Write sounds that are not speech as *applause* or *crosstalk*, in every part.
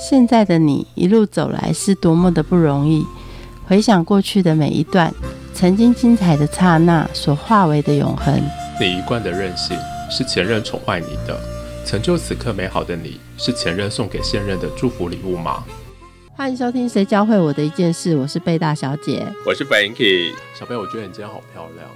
现在的你一路走来是多么的不容易。回想过去的每一段，曾经精彩的刹那所化为的永恒。你一贯的任性是前任宠坏你的，成就此刻美好的你是前任送给现任的祝福礼物吗？欢迎收听《谁教会我的一件事》，我是贝大小姐。我是 Frankie，小贝，我觉得你今天好漂亮，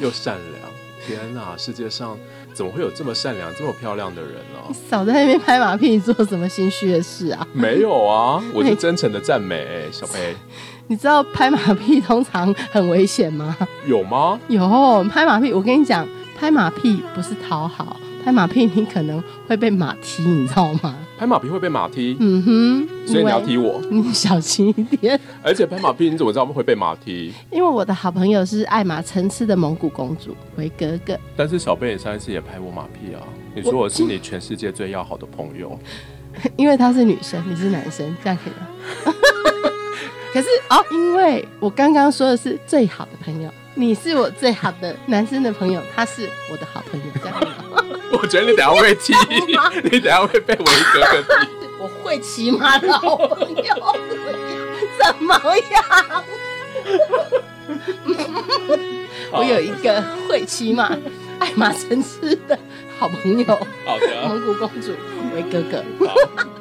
又善良。天哪，世界上怎么会有这么善良、这么漂亮的人呢？你少在那边拍马屁，你做什么心虚的事啊？没有啊，*laughs* 我是真诚的赞美，小贝。*laughs* 你知道拍马屁通常很危险吗？有吗？有拍马屁，我跟你讲，拍马屁不是讨好，拍马屁你可能会被马踢，你知道吗？拍马屁会被马踢，嗯哼，所以你要踢我，你 *laughs* 小心一点。*laughs* 而且拍马屁你怎么知道会被马踢？因为我的好朋友是爱马成痴的蒙古公主维格格。但是小贝也上一次也拍我马屁啊，你说我是你全世界最要好的朋友，*laughs* 因为她是女生，你是男生，这样可以吗？可是哦，因为我刚刚说的是最好的朋友，你是我最好的男生的朋友，他是我的好朋友，这样吗？*laughs* 我觉得你等下会踢，*laughs* 你等下会被维格格踢。我会骑马的好朋友怎么样？*laughs* 我有一个会骑马、爱马成痴的好朋友，好的，蒙古公主维哥哥。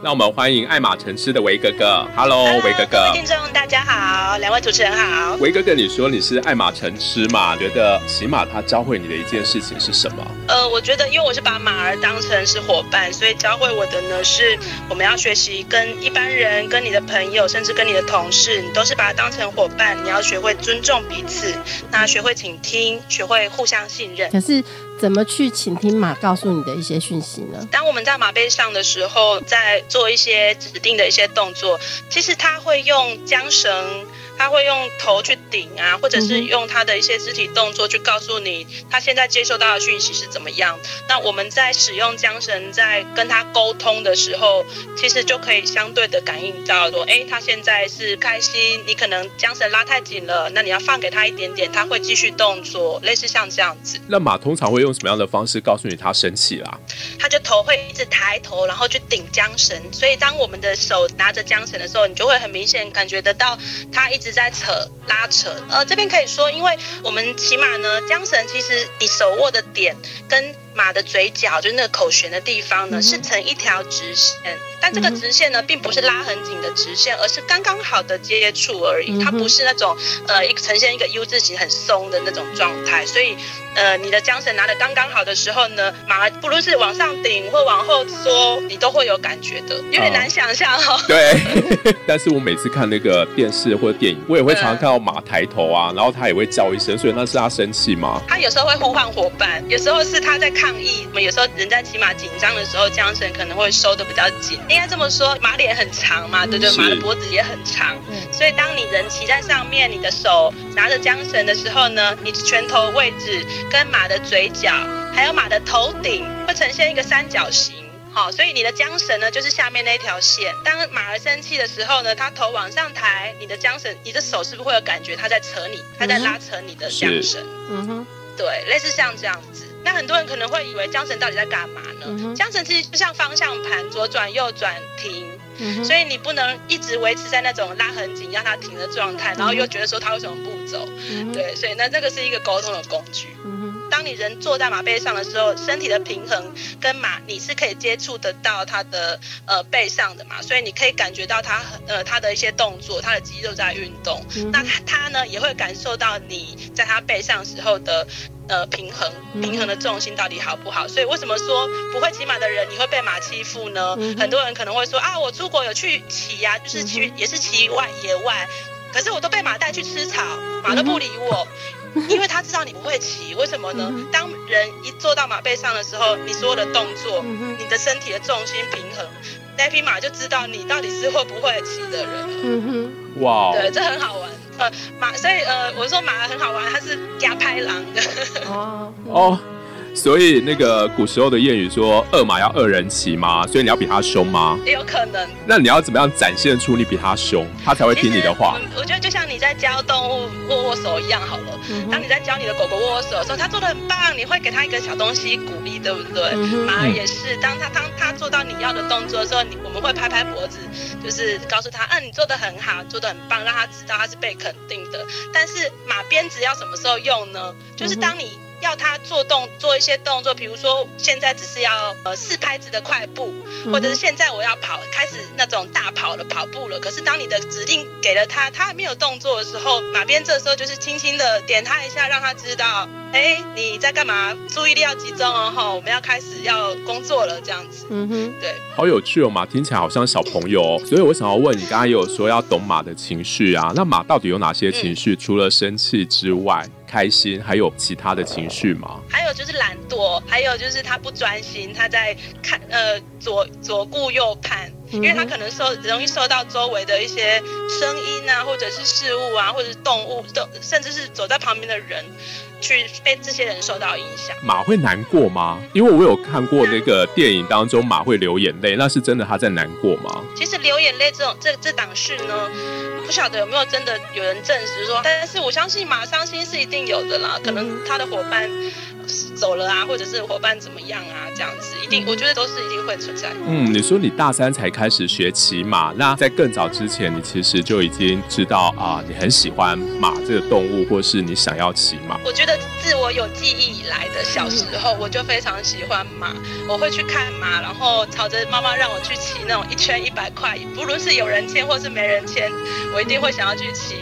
那我们欢迎爱马成痴的维哥哥。Hello，维哥哥。听众大家好，两位主持人好。维哥哥，你说你是爱马城痴嘛？觉得骑马它教会你的一件事情是什么？呃，我觉得因为我是把马儿当成是伙伴，所以教会我的呢是我们要学习跟一般人、跟你的朋友，甚至跟你的同事，你都是把它当成伙伴。你要学会尊重彼此，那学会倾听，学会互相信任。可是。怎么去倾听马告诉你的一些讯息呢？当我们在马背上的时候，在做一些指定的一些动作，其实它会用缰绳。他会用头去顶啊，或者是用他的一些肢体动作去告诉你他现在接收到的讯息是怎么样。那我们在使用缰绳在跟他沟通的时候，其实就可以相对的感应到说，哎，他现在是开心。你可能缰绳拉太紧了，那你要放给他一点点，他会继续动作，类似像这样子。那马通常会用什么样的方式告诉你他生气啦？他就头会一直抬头，然后去顶缰绳。所以当我们的手拿着缰绳的时候，你就会很明显感觉得到他一直。在扯拉扯，呃，这边可以说，因为我们骑马呢，缰绳其实你手握的点跟马的嘴角，就是那个口弦的地方呢，是成一条直线。但这个直线呢，并不是拉很紧的直线，而是刚刚好的接触而已。它不是那种呃，一呈现一个 U 字形很松的那种状态。所以，呃，你的缰绳拿的刚刚好的时候呢，马不论是往上顶或往后缩，你都会有感觉的。有点难想象哦。对。*laughs* 但是我每次看那个电视或者电影，我也会常常看到马抬头啊，然后它也会叫一声，所以那是它生气吗？它有时候会呼唤伙伴，有时候是它在抗议。我们有时候人在骑马紧张的时候，缰绳可能会收的比较紧。应该这么说，马脸很长嘛，对对？马的脖子也很长，所以当你人骑在上面，你的手拿着缰绳的时候呢，你拳头位置跟马的嘴角，还有马的头顶会呈现一个三角形，好，所以你的缰绳呢就是下面那条线。当马儿生气的时候呢，它头往上抬，你的缰绳，你的手是不是会有感觉它在扯你，它在拉扯你的缰绳？嗯哼，对，类似像这样子。那很多人可能会以为缰绳到底在干嘛呢？缰绳其实就像方向盘，左转右转停，所以你不能一直维持在那种拉很紧让它停的状态，然后又觉得说它为什么不走？对，所以那这个是一个沟通的工具。当你人坐在马背上的时候，身体的平衡跟马你是可以接触得到它的呃背上的嘛，所以你可以感觉到它呃它的一些动作，它的肌肉在运动。那它呢也会感受到你在它背上时候的。呃，平衡平衡的重心到底好不好？所以为什么说不会骑马的人你会被马欺负呢？很多人可能会说啊，我出国有去骑呀，就是去也是骑外野外，可是我都被马带去吃草，马都不理我，因为他知道你不会骑。为什么呢？当人一坐到马背上的时候，你所有的动作，你的身体的重心平衡，那匹马就知道你到底是会不会骑的人。嗯哼，哇，对，这很好玩。呃，马，所以呃，我说马很好玩，它是加拍狼的。哦哦，所以那个古时候的谚语说，二马要二人骑嘛，所以你要比他凶吗？也有可能。那你要怎么样展现出你比他凶，他才会听你的话？我觉得就像你在教动物握握手一样好了。当你在教你的狗狗握握手的时候，它做的很棒，你会给它一个小东西鼓励，对不对？马儿也是，当它当它做到你要的动作的时候，你我们会拍拍脖子，就是告诉他，嗯，你做的很好，做的很棒，让他知道他是被肯定的。但是马鞭子要什么时候用呢？就是当你。要他做动做一些动作，比如说现在只是要呃四拍子的快步，或者是现在我要跑开始那种大跑了跑步了。可是当你的指令给了他，他还没有动作的时候，马鞭这时候就是轻轻的点他一下，让他知道，哎，你在干嘛？注意力要集中哦，哈，我们要开始要工作了，这样子。嗯哼，对，好有趣哦，马听起来好像小朋友哦。所以我想要问你，刚刚也有说要懂马的情绪啊，那马到底有哪些情绪？除了生气之外？开心，还有其他的情绪吗？还有就是懒惰，还有就是他不专心，他在看呃左左顾右盼，因为他可能受容易受到周围的一些声音啊，或者是事物啊，或者是动物，都甚至是走在旁边的人。去被这些人受到影响，马会难过吗？因为我有看过那个电影当中，马会流眼泪，那是真的他在难过吗？其实流眼泪这种这这档事呢，不晓得有没有真的有人证实说，但是我相信马伤心是一定有的啦，可能他的伙伴。走了啊，或者是伙伴怎么样啊？这样子一定，我觉得都是一定会存在。嗯，你说你大三才开始学骑马，那在更早之前，你其实就已经知道啊，你很喜欢马这个动物，或是你想要骑马。我觉得自我有记忆以来的小时候，我就非常喜欢马，我会去看马，然后朝着妈妈让我去骑那种一圈一百块，不论是有人牵或是没人牵，我一定会想要去骑。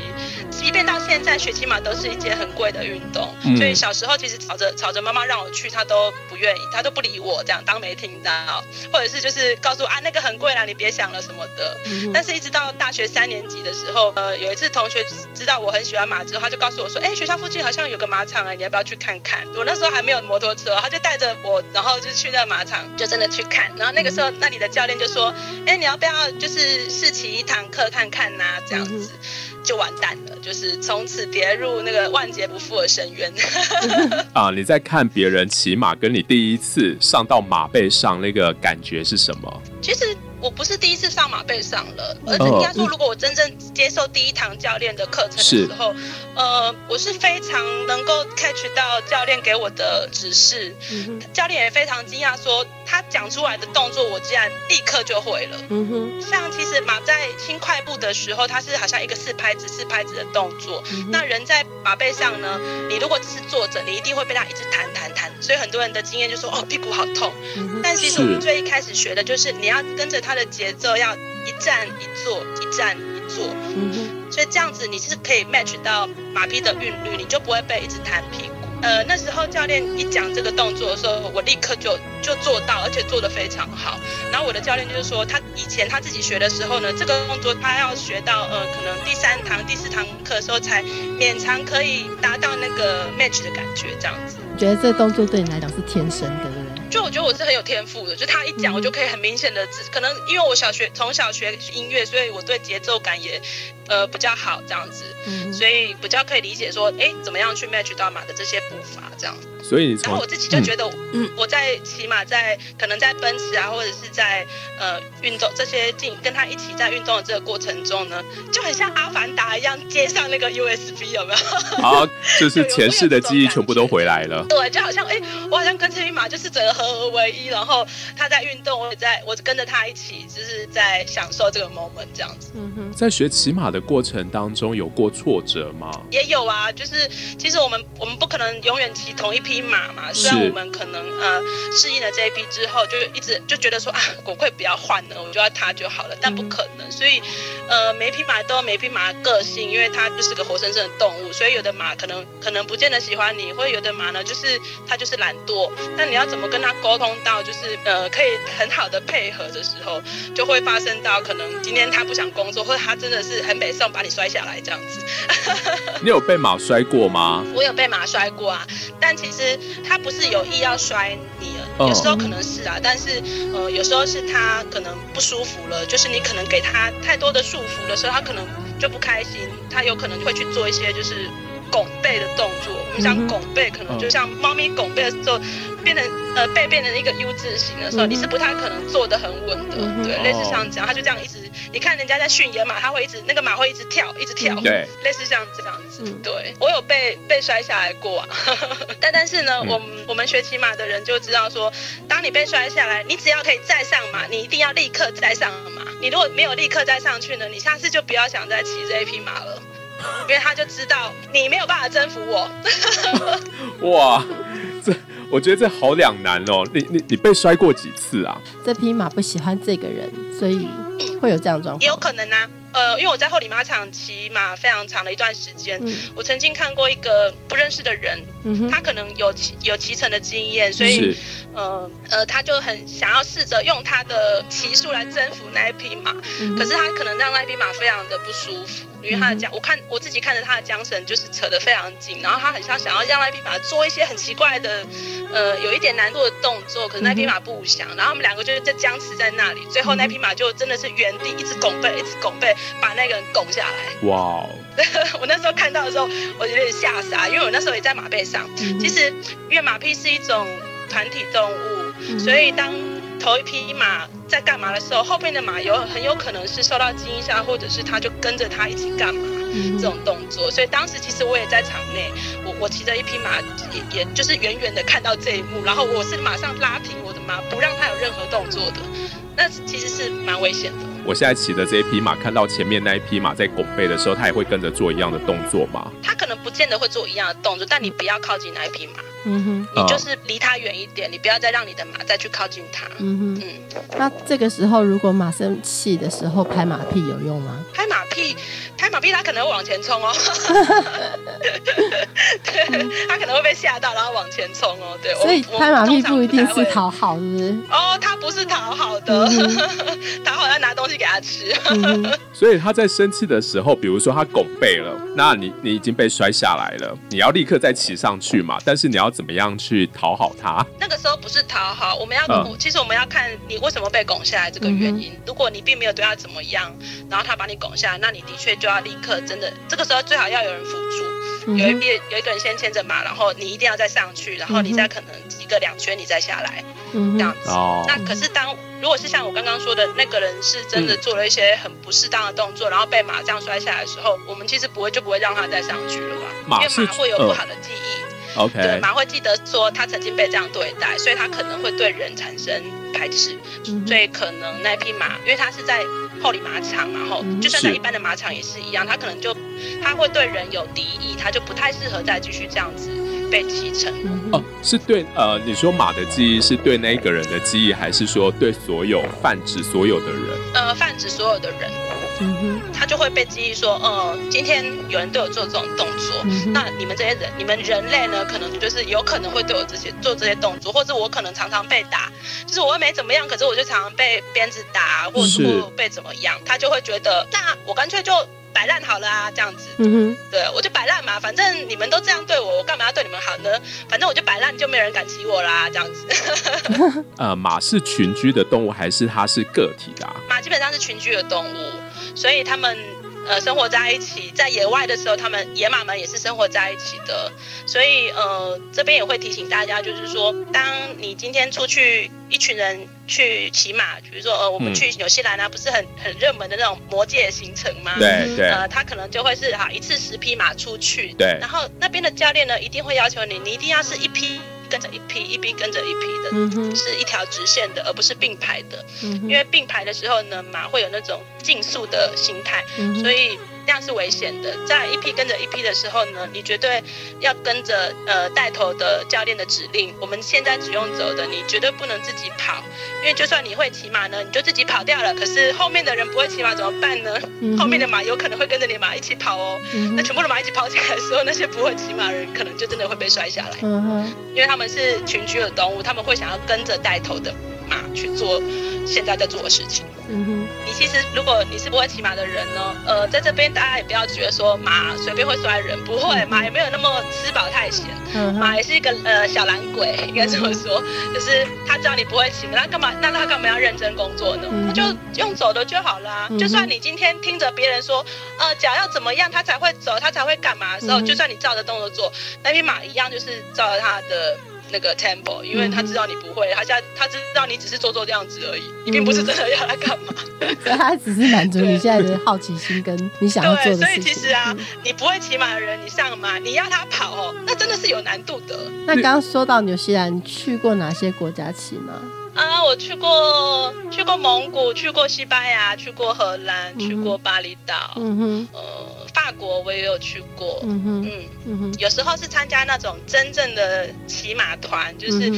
即便到现在学骑马都是一件很贵的运动，所以小时候其实吵着吵着妈妈让我去，她都不愿意，她都不理我，这样当没听到，或者是就是告诉啊那个很贵啦，你别想了什么的。但是一直到大学三年级的时候，呃，有一次同学知道我很喜欢马之后，他就告诉我说，哎，学校附近好像有个马场哎，你要不要去看看？我那时候还没有摩托车，他就带着我，然后就去那个马场，就真的去看。然后那个时候那里的教练就说，哎，你要不要就是试骑一堂课看看呐？这样子。就完蛋了，就是从此跌入那个万劫不复的深渊。*laughs* 啊，你在看别人骑马，跟你第一次上到马背上那个感觉是什么？其实。我不是第一次上马背上了，而且应该说，如果我真正接受第一堂教练的课程的时候，呃，我是非常能够 catch 到教练给我的指示，教练也非常惊讶，说他讲出来的动作，我竟然立刻就会了。嗯哼，像其实马在轻快步的时候，它是好像一个四拍子、四拍子的动作。那人在马背上呢，你如果只是坐着，你一定会被他一直弹弹弹，所以很多人的经验就说，哦，屁股好痛。但其实我们最一开始学的就是你要跟着他。它的节奏要一站一坐，一站一坐，嗯所以这样子你是可以 match 到马匹的韵律，你就不会被一直弹屁股。呃，那时候教练一讲这个动作的时候，我立刻就就做到，而且做得非常好。然后我的教练就是说，他以前他自己学的时候呢，这个动作他要学到呃，可能第三堂、第四堂课的时候才勉强可以达到那个 match 的感觉，这样子。觉得这个动作对你来讲是天生的。就我觉得我是很有天赋的，就他一讲，我就可以很明显的，可能因为我小学从小学音乐，所以我对节奏感也呃比较好这样子，所以比较可以理解说，哎，怎么样去 match 到马的这些步伐这样。所以，然后我自己就觉得，嗯，我在骑马，在可能在奔驰啊，或者是在呃运动这些进跟他一起在运动的这个过程中呢，就很像阿凡达一样接上那个 USB 有没有？好，就是前世的记忆全部都回来了。*laughs* 对，就好像哎，我好像跟这匹马就是整个合而为一，然后他在运动，我也在我跟着他一起，就是在享受这个 moment 这样子。嗯哼，在学骑马的过程当中有过挫折吗？也有啊，就是其实我们我们不可能永远骑同一匹。马嘛，虽然我们可能呃适应了这一批之后，就一直就觉得说啊，我会不要换了，我就要它就好了，但不可能。所以呃，每匹马都有每匹马的个性，因为它就是个活生生的动物，所以有的马可能可能不见得喜欢你，或者有的马呢，就是它就是懒惰。那你要怎么跟它沟通到，就是呃可以很好的配合的时候，就会发生到可能今天它不想工作，或者它真的是很北宋把你摔下来这样子。*laughs* 你有被马摔过吗？我有被马摔过啊，但其实。他不是有意要摔你了，有时候可能是啊，但是呃，有时候是他可能不舒服了，就是你可能给他太多的束缚的时候，他可能就不开心，他有可能会去做一些就是拱背的动作。我们讲拱背，可能就像猫咪拱背的时候，变成呃背变成一个 U 字形的时候，你是不太可能坐得很稳的。对，类似像这样，他就这样一直，你看人家在训野马，他会一直那个马会一直跳，一直跳。对，*laughs* 类似像这样子。对，我有被被摔下来过，啊 *laughs* 但但是呢，我我们学骑马的人就知道说，当你被摔下来，你只要可以再上马，你一定要立刻再上马。你如果没有立刻再上去呢，你下次就不要想再骑这一匹马了。因为他就知道你没有办法征服我。*laughs* 哇，这我觉得这好两难哦。你你你被摔过几次啊？这匹马不喜欢这个人，所以会有这样状况。也有可能啊。呃，因为我在后里马场骑马非常长的一段时间，我曾经看过一个不认识的人，他可能有骑有骑乘的经验，所以呃呃，他就很想要试着用他的骑术来征服那一匹马，可是他可能让那匹马非常的不舒服，因为他的缰，我看我自己看着他的缰绳就是扯得非常紧，然后他很像想要让那匹马做一些很奇怪的，呃，有一点难度的动作，可是那匹马不想，然后我们两个就是在僵持在那里，最后那匹马就真的是原地一直拱背，一直拱背。把那个人拱下来。哇！*laughs* 我那时候看到的时候，我有点吓傻，因为我那时候也在马背上。其实，因为马匹是一种团体动物，所以当头一匹马在干嘛的时候，后面的马有很有可能是受到惊吓，或者是它就跟着它一起干嘛这种动作。所以当时其实我也在场内，我我骑着一匹马，也也就是远远的看到这一幕，然后我是马上拉停我的马，不让它有任何动作的。那其实是蛮危险的。我现在骑的这一匹马，看到前面那一匹马在拱背的时候，它也会跟着做一样的动作吗？它可能不见得会做一样的动作，但你不要靠近那一匹马。嗯哼，你就是离它远一点，你不要再让你的马再去靠近它。嗯哼，嗯。那这个时候，如果马生气的时候拍马屁有用吗？拍马屁，拍马屁，它可能会往前冲哦。*laughs* 对，它可能会被吓到，然后往前冲哦。对，所以拍马屁不一定是讨好，是不是？哦，它不是讨好的，讨 *laughs* 好要拿东西给他吃。*laughs* 所以他在生气的时候，比如说他拱背了，那你你已经被摔下来了，你要立刻再骑上去。嘛？但是你要怎么样去讨好他？那个时候不是讨好，我们要，其实我们要看你为什么被拱下来这个原因。如果你并没有对他怎么样，然后他把你拱下来，那你的确就要立刻真的，这个时候最好要有人辅助，有一边有一个人先牵着马，然后你一定要再上去，然后你再可能几个两圈你再下来，这样子。那可是当如果是像我刚刚说的那个人是真的做了一些很不适当的动作，然后被马这样摔下来的时候，我们其实不会就不会让他再上去了吧？因为马会有不好的记忆。对，马会记得说他曾经被这样对待，所以他可能会对人产生排斥，所以可能那匹马，因为它是在后里马场，然后就算在一般的马场也是一样，他可能就他会对人有敌意，他就不太适合再继续这样子被继承。哦，是对，呃，你说马的记忆是对那个人的记忆，还是说对所有泛指所有的人？呃，泛指所有的人。嗯哼，他就会被记忆说，呃，今天有人对我做这种动作，那你们这些人，你们人类呢，可能就是有可能会对我这些做这些动作，或者我可能常常被打，就是我又没怎么样，可是我就常常被鞭子打，或者被怎么样，他就会觉得，那我干脆就摆烂好了啊，这样子，嗯哼，对我就摆烂嘛，反正你们都这样对我，我干嘛要对你们好呢？反正我就摆烂，就没人敢骑我啦，这样子。*laughs* 呃，马是群居的动物，还是它是个体的？马基本上是群居的动物。所以他们呃生活在一起，在野外的时候，他们野马们也是生活在一起的。所以呃这边也会提醒大家，就是说，当你今天出去一群人去骑马，比如说呃我们去纽西兰啊，不是很很热门的那种魔界行程吗？对对。呃他可能就会是哈一次十匹马出去。对。然后那边的教练呢，一定会要求你，你一定要是一批。跟着一批一批跟着一批的，是一条直线的，而不是并排的。因为并排的时候呢，马会有那种竞速的心态，所以。这样是危险的。在一批跟着一批的时候呢，你绝对要跟着呃带头的教练的指令。我们现在只用走的，你绝对不能自己跑，因为就算你会骑马呢，你就自己跑掉了。可是后面的人不会骑马怎么办呢？后面的马有可能会跟着你马一起跑哦。那全部的马一起跑起来的时候，那些不会骑马的人可能就真的会被摔下来。因为他们是群居的动物，他们会想要跟着带头的马去做现在在做的事情。嗯哼，你其实如果你是不会骑马的人呢，呃，在这边大家也不要觉得说马随便会摔人，不会，马也没有那么吃饱太闲，马也是一个呃小懒鬼，应该这么说，就是他知道你不会骑，那干嘛？那他干嘛要认真工作呢？他就用走的就好了。就算你今天听着别人说，呃，脚要怎么样他才会走，他才会干嘛的时候，就算你照着动作做，那匹马一样就是照着他的。那个 temple，因为他知道你不会，他现在他知道你只是做做这样子而已，你并不是真的要他干嘛。*laughs* 他只是满足你现在的好奇心跟你想要做的事情。所以其实啊，你不会骑马的人，你上马，你要他跑哦，那真的是有难度的。那刚刚说到纽西兰，你去过哪些国家骑马？啊，我去过，去过蒙古，去过西班牙，去过荷兰，去过巴厘岛，嗯哼，呃，法国我也有去过，嗯哼，嗯。哼，有时候是参加那种真正的骑马团，就是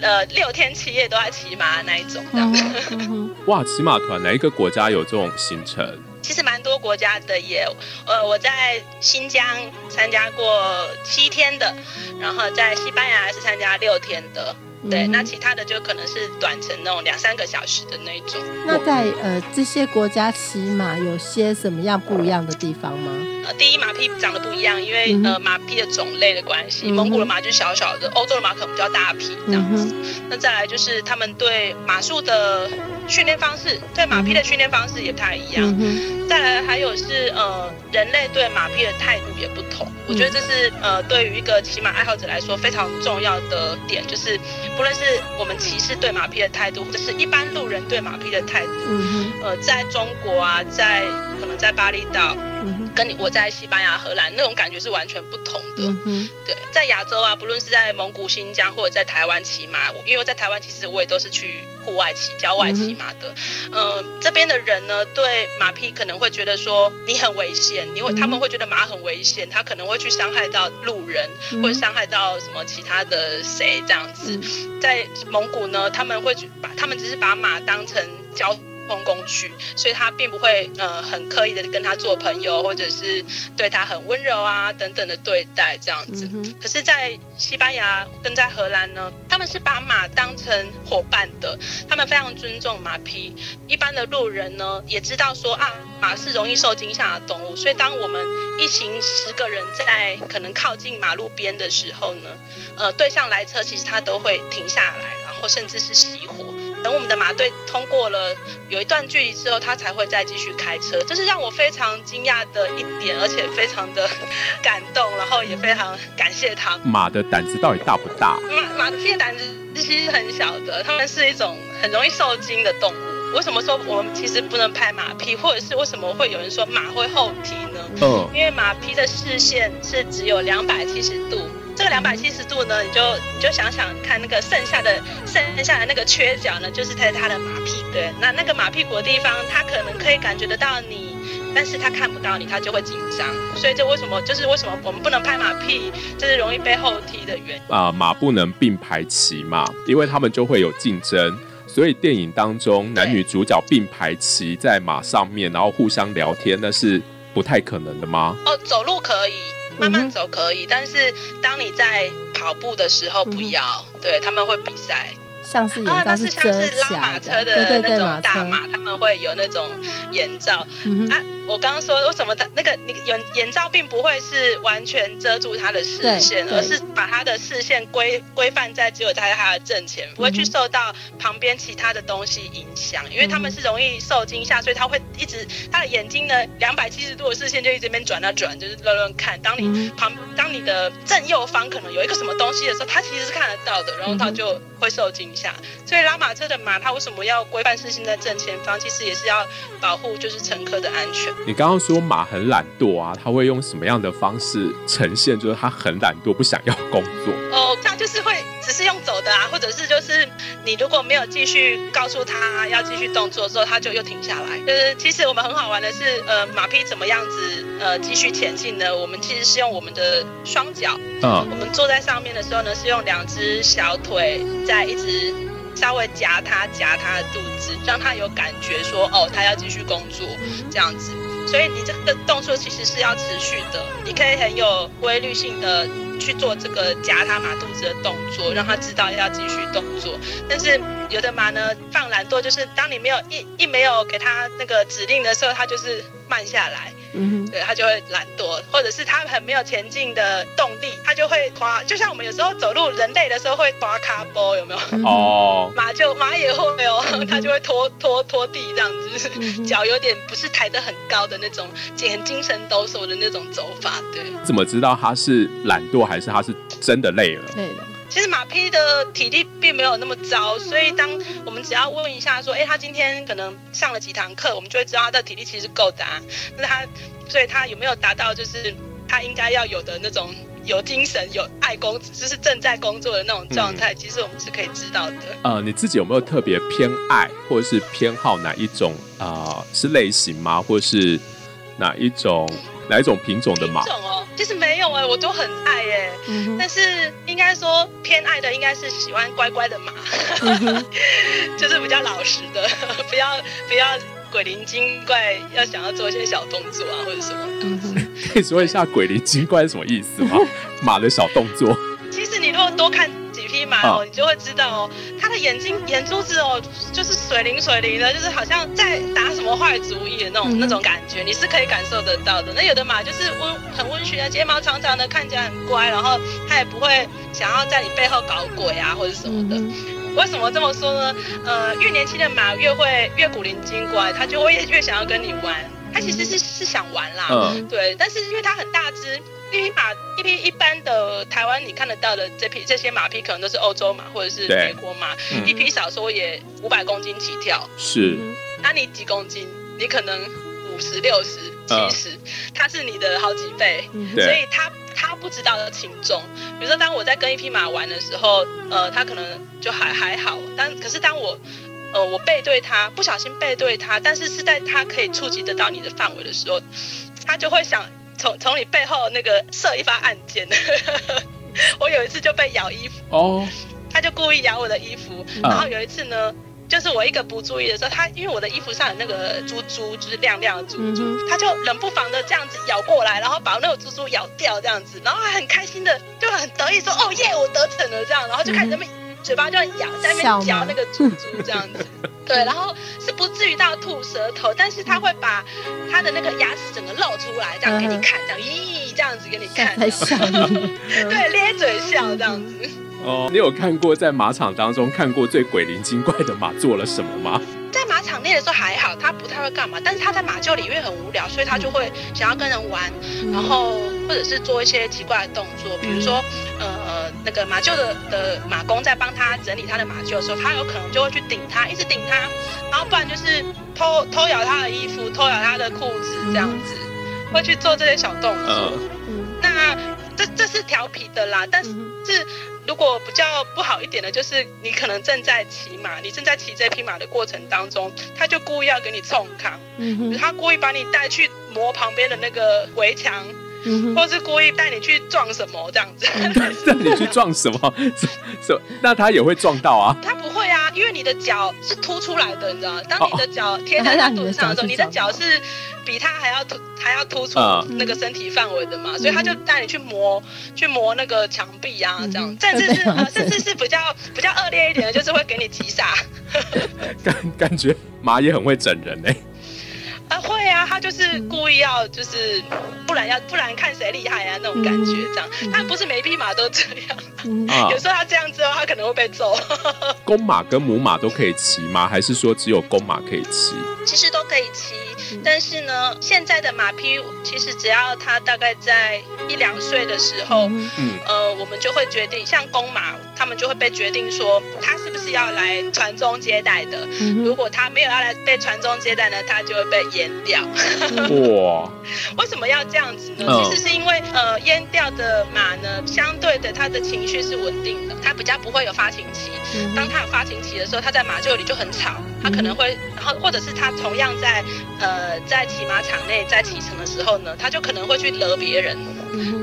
呃六天七夜都在骑马那一种，这样。*laughs* 哇，骑马团哪一个国家有这种行程？其实蛮多国家的也，呃，我在新疆参加过七天的，然后在西班牙是参加六天的。对，那其他的就可能是短程那种两三个小时的那种。那在呃这些国家骑马有些什么样不一样的地方吗？呃，第一马匹长得不一样，因为呃马匹的种类的关系，蒙古的马就小小的，欧洲的马可能比较大匹这样子。那再来就是他们对马术的训练方式，对马匹的训练方式也不太一样。再来还有是呃人类对马匹的态度也不同。我觉得这是呃对于一个骑马爱好者来说非常重要的点，就是不论是我们骑士对马匹的态度，或者是一般路人对马匹的态度，呃，在中国啊，在可能在巴厘岛。跟你我在西班牙、荷兰那种感觉是完全不同的。嗯对，在亚洲啊，不论是在蒙古、新疆或者在台湾骑马，因为在台湾其实我也都是去户外骑、郊外骑马的。嗯，这边的人呢，对马匹可能会觉得说你很危险，因为他们会觉得马很危险，他可能会去伤害到路人，或者伤害到什么其他的谁这样子。在蒙古呢，他们会把他们只是把马当成交。工工具，所以他并不会呃很刻意的跟他做朋友，或者是对他很温柔啊等等的对待这样子。可是，在西班牙跟在荷兰呢，他们是把马当成伙伴的，他们非常尊重马匹。一般的路人呢，也知道说啊，马是容易受惊吓的动物，所以当我们一行十个人在可能靠近马路边的时候呢，呃，对向来车其实他都会停下来，然后甚至是熄火。等我们的马队通过了有一段距离之后，他才会再继续开车。这是让我非常惊讶的一点，而且非常的感动，然后也非常感谢他。马的胆子到底大不大？马马的胆子其实很小的，它们是一种很容易受惊的动物。为什么说我们其实不能拍马屁，或者是为什么会有人说马会后踢呢？嗯，因为马匹的视线是只有两百七十度。这个两百七十度呢，你就你就想想看，那个剩下的剩下的那个缺角呢，就是在他的马屁。对，那那个马屁股的地方，它可能可以感觉得到你，但是他看不到你，他就会紧张。所以这为什么就是为什么我们不能拍马屁，就是容易被后踢的原因啊。马不能并排骑嘛，因为他们就会有竞争。所以电影当中男女主角并排骑在马上面，然后互相聊天，那是不太可能的吗？哦，走路可以。慢慢走可以，但是当你在跑步的时候不要，对他们会比赛。像是啊，那是像是拉马车的那种大马，他们会有那种眼罩。啊。我刚刚说为什么他那个你眼眼罩并不会是完全遮住他的视线，而是把他的视线规规范在只有在他的正前，不会去受到旁边其他的东西影响，因为他们是容易受惊吓，所以他会一直他的眼睛呢两百七十度的视线就一直边转啊转，就是乱乱看。当你旁当你的正右方可能有一个什么东西的时候，他其实是看得到的，然后他就会受惊吓。所以拉马车的马，他为什么要规范视线在正前方？其实也是要保护就是乘客的安全。你刚刚说马很懒惰啊，他会用什么样的方式呈现？就是他很懒惰，不想要工作。哦，这样就是会只是用走的啊，或者是就是你如果没有继续告诉他要继续动作之后，他就又停下来。就是其实我们很好玩的是，呃，马匹怎么样子呃继续前进呢？我们其实是用我们的双脚，嗯，我们坐在上面的时候呢，是用两只小腿在一直稍微夹他夹他的肚子，让他有感觉说哦，他要继续工作这样子。所以你这个动作其实是要持续的，你可以很有规律性的去做这个夹它马肚子的动作，让它知道要继续动作。但是有的马呢放懒惰，就是当你没有一一没有给它那个指令的时候，它就是慢下来。嗯，对他就会懒惰，或者是他很没有前进的动力，他就会滑。就像我们有时候走路，人累的时候会滑卡波，有没有？哦，马就马也会哦，他就会拖拖拖地这样子，脚有点不是抬得很高的那种，很精神抖擞的那种走法。对，怎么知道他是懒惰还是他是真的累了？累了。其实马匹的体力并没有那么糟，所以当我们只要问一下说，哎，他今天可能上了几堂课，我们就会知道他的体力其实够的。那他，所以他有没有达到就是他应该要有的那种有精神、有爱工，就是正在工作的那种状态？其实我们是可以知道的。呃，你自己有没有特别偏爱或者是偏好哪一种啊？是类型吗？或是哪一种？哪一种品种的马种？哦，其实没有哎，我都很爱哎，但是应该说偏爱的应该是喜欢乖乖的马，*laughs* 就是比较老实的，*laughs* 不要不要鬼灵精怪，要想要做一些小动作啊或者什么。可 *laughs* 以说一下鬼灵精怪是什么意思吗？马的小动作。其实你如果多看。匹马哦，你就会知道哦，他的眼睛眼珠子哦，就是水灵水灵的，就是好像在打什么坏主意的那种那种感觉，你是可以感受得到的。那有的马就是温很温驯的，睫毛长长的，看起来很乖，然后它也不会想要在你背后搞鬼啊或者什么的。为什么这么说呢？呃，越年轻的马越会越古灵精怪，它就会越想要跟你玩。它其实是是想玩啦，嗯，对，但是因为它很大只。一匹马，一匹一般的台湾你看得到的这匹这些马匹，可能都是欧洲马或者是美国马。一匹少说也五百公斤起跳。是。那你几公斤？你可能五十六十七十，它是你的好几倍。所以它它不知道的轻重。比如说，当我在跟一匹马玩的时候，呃，它可能就还还好。但可是当我呃我背对他，不小心背对他，但是是在他可以触及得到你的范围的时候，他就会想。从从你背后那个射一发暗箭，*laughs* 我有一次就被咬衣服哦，他就故意咬我的衣服，然后有一次呢，就是我一个不注意的时候，他因为我的衣服上有那个珠珠，就是亮亮的珠珠，他就冷不防的这样子咬过来，然后把那个珠珠咬掉这样子，然后还很开心的就很得意说哦耶，我得逞了这样，然后就开始那边嘴巴就咬在那边嚼那个珠珠这样子。*laughs* 对，然后是不至于到吐舌头，但是他会把他的那个牙齿整个露出来，这样给你看，这样咦，这样子给你看，*laughs* 对，咧嘴笑这样子。哦，你有看过在马场当中看过最鬼灵精怪的马做了什么吗？在马场内的时候还好，他不太会干嘛，但是他在马厩里因为很无聊，所以他就会想要跟人玩，然后或者是做一些奇怪的动作，比如说，呃，那个马厩的的马工在帮他整理他的马厩的时候，他有可能就会去顶他，一直顶他，然后不然就是偷偷咬他的衣服，偷咬他的裤子这样子，会去做这些小动作。那这这是调皮的啦，但是。如果比较不好一点的，就是你可能正在骑马，你正在骑这匹马的过程当中，他就故意要给你冲抗，他故意把你带去磨旁边的那个围墙，或是故意带你去撞什么这样子。带你去撞什么？*laughs* 什？那他也会撞到啊？他不会啊，因为你的脚是凸出来的，你知道吗？当你的脚贴在他肚子上的时候，*laughs* 你的脚是。比他还要突还要突出那个身体范围的嘛，所以他就带你去磨去磨那个墙壁啊，这样甚至是呃甚至是比较比较恶劣一点的，就是会给你击杀。*laughs* 感感觉马也很会整人呢。啊会啊，他就是故意要就是不然要不然看谁厉害啊那种感觉这样，但不是每匹马都这样，有时候他这样之后他可能会被揍。公马跟母马都可以骑吗？还是说只有公马可以骑？其实都可以骑。但是呢，现在的马匹其实只要它大概在一两岁的时候，嗯，呃，我们就会决定，像公马，他们就会被决定说，它是不是要来传宗接代的。如果它没有要来被传宗接代呢，它就会被阉掉。哇！为什么要这样子呢？其实是因为，呃，阉掉的马呢，相对的，它的情绪是稳定的，它比较不会有发情期。当它有发情期的时候，它在马厩里就很吵，它可能会，然后或者是它同样在，呃。呃，在骑马场内，在骑乘的时候呢，它就可能会去惹别人，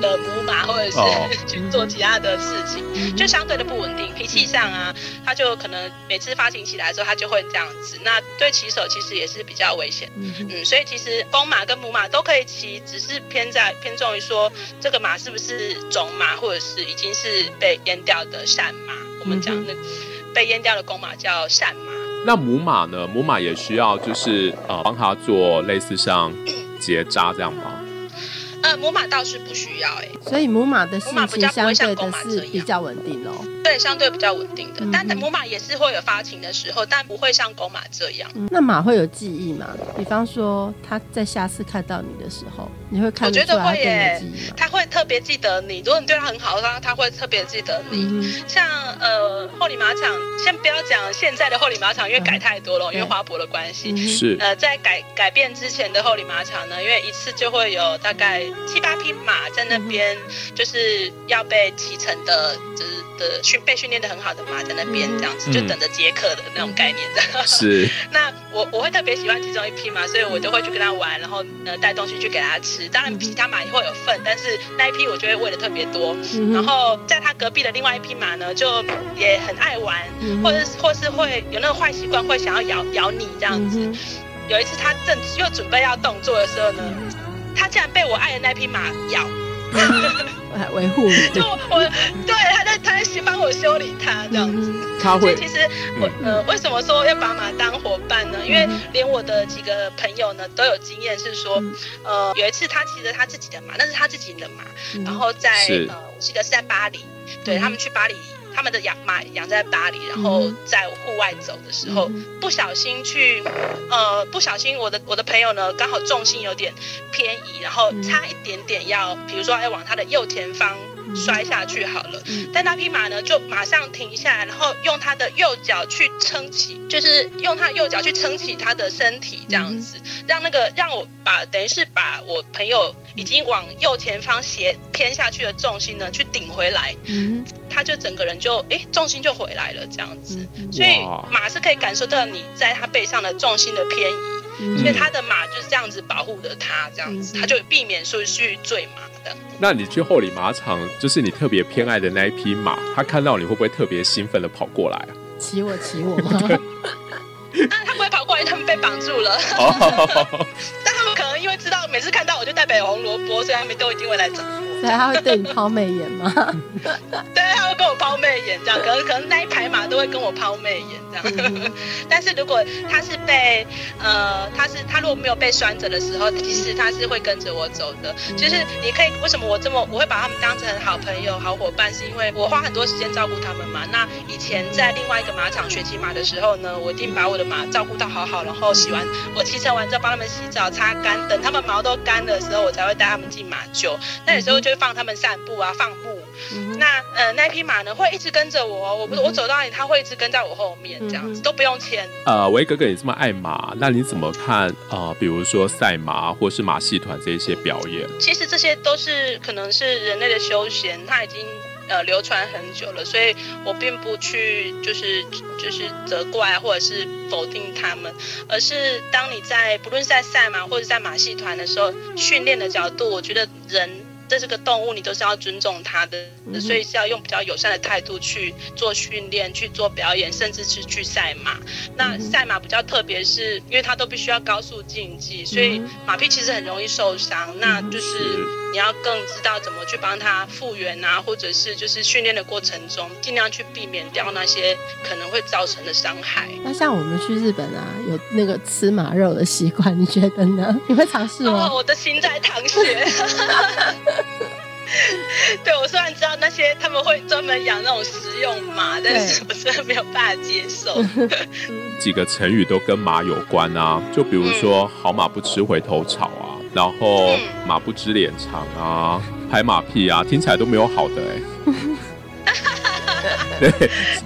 惹母马，或者是 *laughs* 去做其他的事情，就相对的不稳定。脾气上啊，他就可能每次发情起来的时候，他就会这样子。那对骑手其实也是比较危险。嗯，所以其实公马跟母马都可以骑，只是偏在偏重于说这个马是不是种马，或者是已经是被阉掉的善马。我们讲那被阉掉的公马叫善马。那母马呢？母马也需要就是呃帮他做类似像结扎这样吗？呃，呃，母马倒是不需要哎，所以母马的性情相对的是比较稳定哦。对，相对比较稳定的，但母马也是会有发情的时候，但不会像公马这样。那马会有记忆吗？比方说，它在下次看到你的时候，你会看得出来耶，它会特别记得你。如果你对它很好的话，它会特别记得你。像呃，后里马场，先不要讲现在的后里马场，因为改太多了，因为花博的关系。是。呃，在改改变之前的后里马场呢，因为一次就会有大概七八匹马在那边，就是要被骑乘的，就是的训被训练的很好的马在那边，这样子就等着接客的那种概念的。是。*laughs* 那我我会特别喜欢其中一匹马，所以我就会去跟他玩，然后呃带东西去给他吃。当然其他马也会有份，但是那一匹我就会喂的特别多。然后在他隔壁的另外一匹马呢，就也很爱玩，或者或是会有那个坏习惯，会想要咬咬你这样子。有一次他正又准备要动作的时候呢，他竟然被我爱的那匹马咬。*laughs* 维护你，就我对他在他在帮我修理他这样子。他会其实我呃为什么说要把马当伙伴呢？因为连我的几个朋友呢都有经验，是说呃有一次他骑着他自己的马，那是他自己的马，然后在呃我记得是在巴黎，对他们去巴黎。他们的养马养在巴黎，然后在户外走的时候，不小心去，呃，不小心我的我的朋友呢，刚好重心有点偏移，然后差一点点要，比如说要往他的右前方摔下去好了，但那匹马呢就马上停下来，然后用他的右脚去撑起，就是用他右脚去撑起他的身体，这样子，让那个让我把等于是把我朋友已经往右前方斜偏下去的重心呢去顶回来。他就整个人就哎重心就回来了这样子，所以马是可以感受到你在他背上的重心的偏移，所以他的马就是这样子保护着他这样子，他就避免说去坠马的。那你去后里马场，就是你特别偏爱的那一匹马，他看到你会不会特别兴奋的跑过来啊？骑我骑我吗？*laughs* 啊，他不会跑过来，他们被绑住了。*laughs* 但他们因为知道每次看到我就代表红萝卜，所以他们都一定会来找我。对，他会对你抛媚眼吗？*laughs* 对，他会跟我抛媚眼，这样可能可能那一排马都会跟我抛媚眼这样。但是如果他是被呃，他是他如果没有被拴着的时候，其实他是会跟着我走的。就是你可以为什么我这么我会把他们当成好朋友、好伙伴，是因为我花很多时间照顾他们嘛。那以前在另外一个马场学骑马的时候呢，我一定把我的马照顾到好好，然后洗完我骑乘完之后帮他们洗澡、擦干，等它们毛都干的时候，我才会带它们进马厩。那有时候就。会放它们散步啊，放牧。那呃，那匹马呢，会一直跟着我。我不是我走到哪里，它会一直跟在我后面，这样子都不用牵。呃，维哥哥，你这么爱马，那你怎么看啊？比如说赛马或是马戏团这一些表演？其实这些都是可能是人类的休闲，它已经呃流传很久了，所以我并不去就是就是责怪或者是否定他们，而是当你在不论是在赛马或者在马戏团的时候，训练的角度，我觉得人。这是个动物，你都是要尊重它的，所以是要用比较友善的态度去做训练、去做表演，甚至是去赛马。那赛马比较特别，是因为它都必须要高速竞技，所以马匹其实很容易受伤。那就是你要更知道怎么去帮他复原啊，或者是就是训练的过程中，尽量去避免掉那些可能会造成的伤害。那像我们去日本啊，有那个吃马肉的习惯，你觉得呢？你会尝试吗？我的心在淌血。对，我虽然知道那些他们会专门养那种食用马，但是我真的没有办法接受。*laughs* 几个成语都跟马有关啊，就比如说“好马不吃回头草”啊，然后“马不知脸长”啊，“ *laughs* 拍马屁”啊，听起来都没有好的哎。*laughs* 对，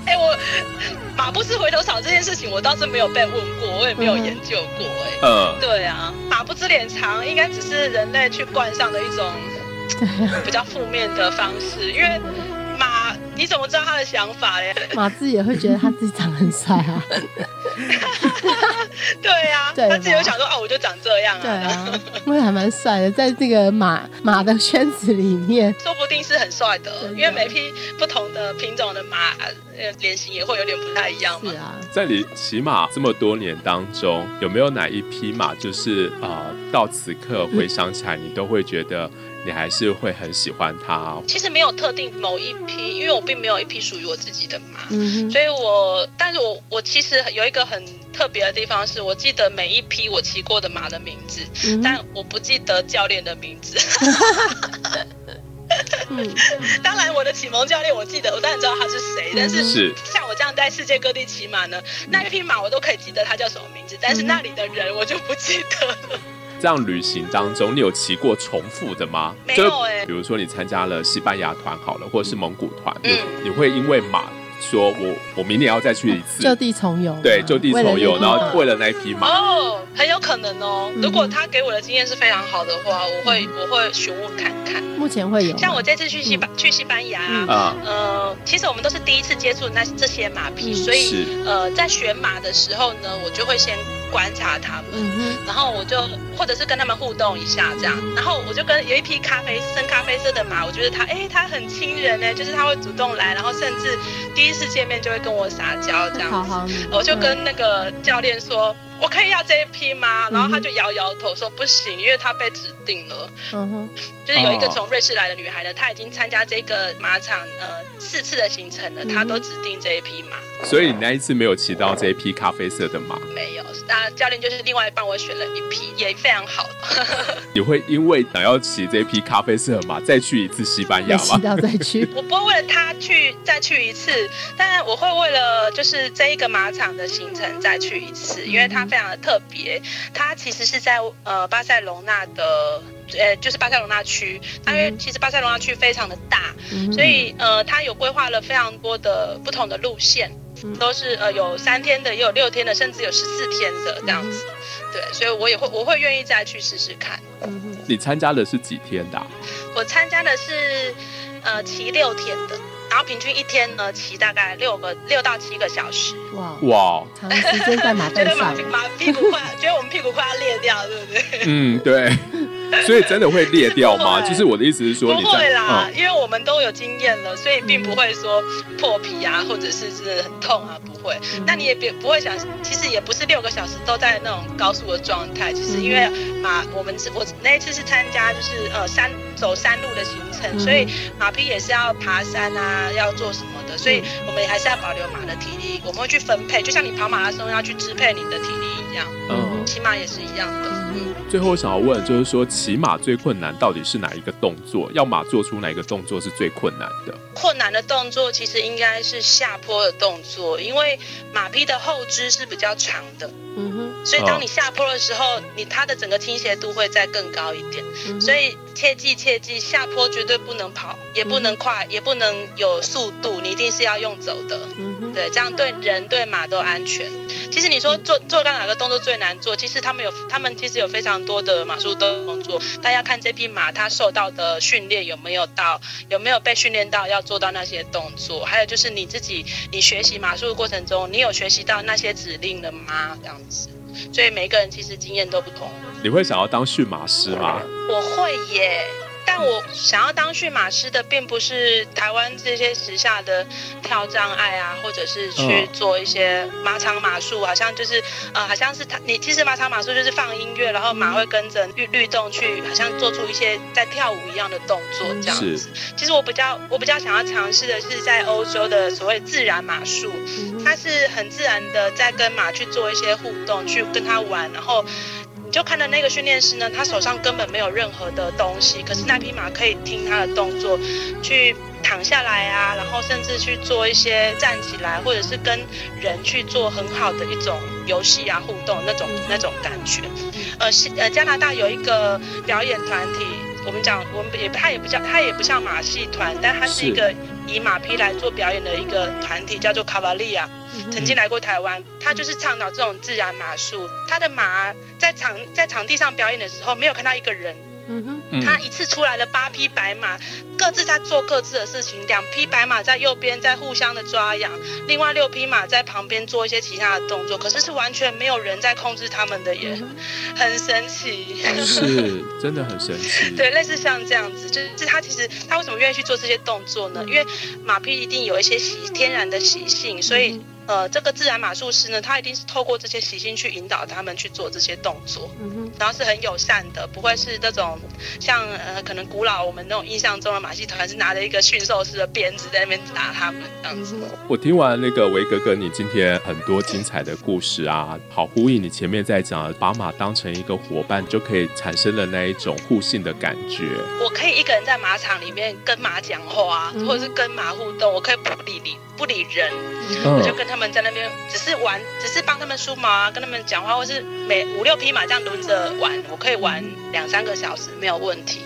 哎，我马不吃回头草这件事情，我倒是没有被问过，我也没有研究过哎。嗯，对啊，“马不知脸长”应该只是人类去冠上的一种。比较负面的方式，因为马，你怎么知道他的想法嘞？*laughs* 马自己也会觉得他自己长很帅啊。*laughs* 对呀，他自己有想说，哦，我就长这样啊。对啊，我也还蛮帅的，在这个马马的圈子里面，说不定是很帅的。因为每匹不同的品种的马，呃，脸型也会有点不太一样嘛。是啊，在你骑马这么多年当中，有没有哪一匹马，就是啊，到此刻回想起来，你都会觉得？你还是会很喜欢它。其实没有特定某一批，因为我并没有一批属于我自己的马，所以我，但是我我其实有一个很特别的地方是，我记得每一批我骑过的马的名字，但我不记得教练的名字。*laughs* 嗯，*laughs* 当然我的启蒙教练我记得，我当然知道他是谁，但是像我这样在世界各地骑马呢，那一匹马我都可以记得它叫什么名字，但是那里的人我就不记得了。这样旅行当中，你有骑过重复的吗？没有哎。比如说你参加了西班牙团好了，或者是蒙古团，你你会因为马。说我我明年要再去一次，就地重游。对，就地重游，然后为了那一匹马。哦，很有可能哦。如果他给我的经验是非常好的话，我会我会询问看看。目前会有。像我这次去西班去西班牙啊，呃，其实我们都是第一次接触那这些马匹，所以呃，在选马的时候呢，我就会先。观察他们，然后我就或者是跟他们互动一下这样，然后我就跟有一匹咖啡深咖啡色的马，我觉得它哎它很亲人呢，就是它会主动来，然后甚至第一次见面就会跟我撒娇这样子，我就跟那个教练说。我可以要这一批吗？然后他就摇摇头说不行，因为他被指定了。嗯哼，就是有一个从瑞士来的女孩呢，她已经参加这个马场呃四次的行程了，她都指定这一匹马。所以你那一次没有骑到这一匹咖啡色的马？没有，那教练就是另外帮我选了一匹，也非常好。*laughs* 你会因为想要骑这一匹咖啡色的马再去一次西班牙吗？骑到再去？*laughs* 我不会为了他去再去一次，但我会为了就是这一个马场的行程再去一次，因为它。非常的特别，它其实是在呃巴塞隆纳的，呃就是巴塞隆纳区，因为其实巴塞隆纳区非常的大，所以呃它有规划了非常多的不同的路线，都是呃有三天的，也有六天的，甚至有十四天的这样子，对，所以我也会我会愿意再去试试看。你参加的是几天的？我参加的是呃骑六天的。然后平均一天呢，骑大概六个六到七个小时。哇哇，长时间在马背上，*laughs* 马屁股快，觉得我们屁股快要裂掉，对不对？嗯，对。*laughs* 所以真的会裂掉吗？就是我的意思是说，不会啦，因为我们都有经验了，所以并不会说破皮啊，或者是是很痛啊，不会。那你也别不会想，其实也不是六个小时都在那种高速的状态。其实因为马，我们是我那一次是参加就是呃山走山路的行程，所以马匹也是要爬山啊，要做什么的，所以我们还是要保留马的体力，我们会去分配，就像你跑马拉松要去支配你的体力一样，嗯，骑马也是一样的。嗯，最后我想要问就是说。骑马最困难到底是哪一个动作？要马做出哪一个动作是最困难的？困难的动作其实应该是下坡的动作，因为马匹的后肢是比较长的。嗯哼，所以当你下坡的时候，你它的整个倾斜度会再更高一点。所以切记切记，下坡绝对不能跑，也不能快，也不能有速度，你一定是要用走的。嗯哼，对，这样对人对马都安全。其实你说做做到哪个动作最难做？其实他们有他们其实有非常多的马术动作，大家看这匹马它受到的训练有没有到，有没有被训练到要做到那些动作？还有就是你自己你学习马术的过程中，你有学习到那些指令了吗？这样子。所以每个人其实经验都不同。你会想要当驯马师吗？我会耶。但我想要当驯马师的，并不是台湾这些时下的跳障碍啊，或者是去做一些马场马术，好像就是呃，好像是他你其实马场马术就是放音乐，然后马会跟着律律动去，好像做出一些在跳舞一样的动作这样子。其实我比较我比较想要尝试的是在欧洲的所谓自然马术，它是很自然的在跟马去做一些互动，去跟它玩，然后。就看到那个训练师呢，他手上根本没有任何的东西，可是那匹马可以听他的动作，去躺下来啊，然后甚至去做一些站起来，或者是跟人去做很好的一种游戏啊互动那种那种感觉。呃，是呃，加拿大有一个表演团体，我们讲我们也他也不叫他也不像马戏团，但他是一个以马匹来做表演的一个团体，叫做卡瓦利亚。曾经来过台湾，他就是倡导这种自然马术。他的马在场在场地上表演的时候，没有看到一个人。嗯哼，他一次出来了八匹白马，各自在做各自的事情。两匹白马在右边在互相的抓痒，另外六匹马在旁边做一些其他的动作。可是是完全没有人在控制他们的耶，很神奇。是，*laughs* 真的很神奇。对，类似像这样子，就是他其实他为什么愿意去做这些动作呢？因为马匹一定有一些习天然的习性，所以。呃，这个自然马术师呢，他一定是透过这些习性去引导他们去做这些动作，然后是很友善的，不会是这种像呃可能古老我们那种印象中的马戏团是拿着一个驯兽师的鞭子在那边打他们这样子。我听完那个维哥哥你今天很多精彩的故事啊，好呼应你前面在讲把马当成一个伙伴就可以产生的那一种互信的感觉。我可以一个人在马场里面跟马讲话，或者是跟马互动，我可以不理你。不理人，我就跟他们在那边，只是玩，只是帮他们梳毛啊，跟他们讲话，或是每五六匹马这样轮着玩，我可以玩两三个小时没有问题。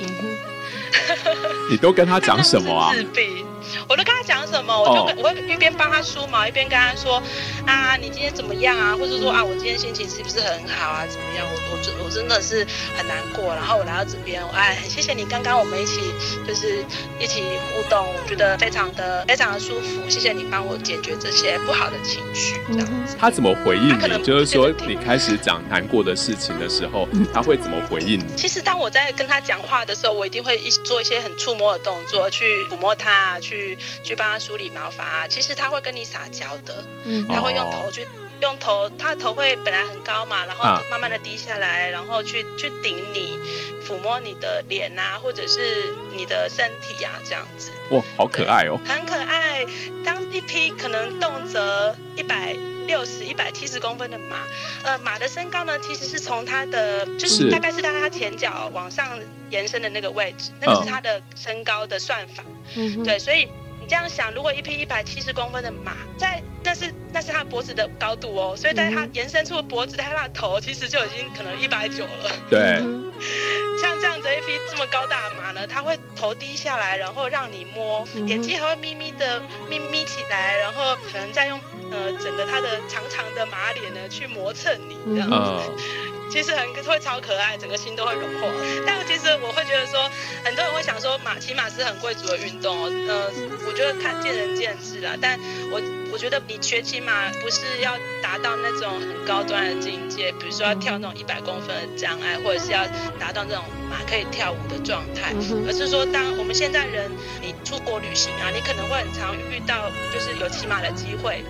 你都跟他讲什么啊？*laughs* 自闭。我都跟他讲什么，我就跟我会一边帮他梳毛，一边跟他说啊，你今天怎么样啊？或者说啊，我今天心情是不是很好啊？怎么样？我我真我真的是很难过。然后我来到这边，哎，很谢谢你刚刚我们一起就是一起互动，我觉得非常的非常的舒服。谢谢你帮我解决这些不好的情绪。这样子，他怎么回应你？就是说你开始讲难过的事情的时候，他会怎么回应你？其实当我在跟他讲话的时候，我一定会一做一些很触摸的动作，去抚摸他，去。去去帮他梳理毛发啊，其实他会跟你撒娇的，嗯他会用头去用头，他的头会本来很高嘛，然后慢慢的低下来，然后去去顶你，抚摸你的脸啊，或者是你的身体啊，这样子。哇，好可爱哦！很可爱。当一批可能动辄一百六十、一百七十公分的马，呃，马的身高呢，其实是从它的就是大概是在它前脚往上延伸的那个位置，那个是它的身高的算法。嗯，对，所以你这样想，如果一匹一百七十公分的马，在那是那是它脖子的高度哦，所以在它延伸出的脖子，它的头其实就已经可能一百九了。对。*laughs* 像这样子一匹这么高大的马呢，它会头低下来，然后让你摸，眼睛还会眯眯的眯眯起来，然后可能再用呃整个他的长长的马脸呢去磨蹭你这样子。*laughs* 其实很会超可爱，整个心都会融化。但其实我会觉得说，很多人会想说马骑马是很贵族的运动哦。呃，我觉得看见仁见智啦。但我我觉得你学骑马不是要达到那种很高端的境界，比如说要跳那种一百公分的障碍，或者是要达到那种马可以跳舞的状态，而是说当我们现在人你出国旅行啊，你可能会很常遇到就是有骑马的机会。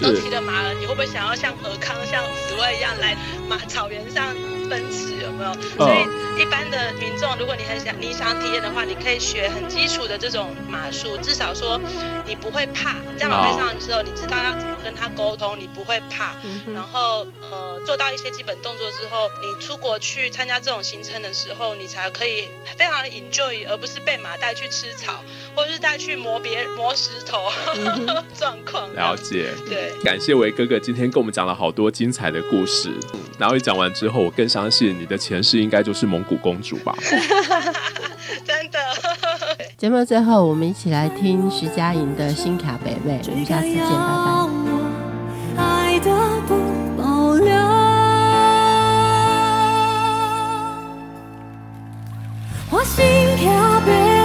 都骑着马了，你会不会想要像尔康、像紫薇一样来马草原上奔驰？有没有？所以一般的民众，如果你很想你想体验的话，你可以学很基础的这种马术，至少说你不会怕。在马背上的时候，你知道要怎么跟他沟通，你不会怕。然后呃，做到一些基本动作之后，你出国去参加这种行程的时候，你才可以非常的 enjoy，而不是被马带去吃草。或者是带去磨别磨石头 *laughs* 状况，了解。对，感谢维哥哥今天跟我们讲了好多精彩的故事。然后一讲完之后，我更相信你的前世应该就是蒙古公主吧？*laughs* 真的。*laughs* 节目最后，我们一起来听徐佳莹的《新卡北北》，我们下次见，拜拜。爱的不保留，我心跳。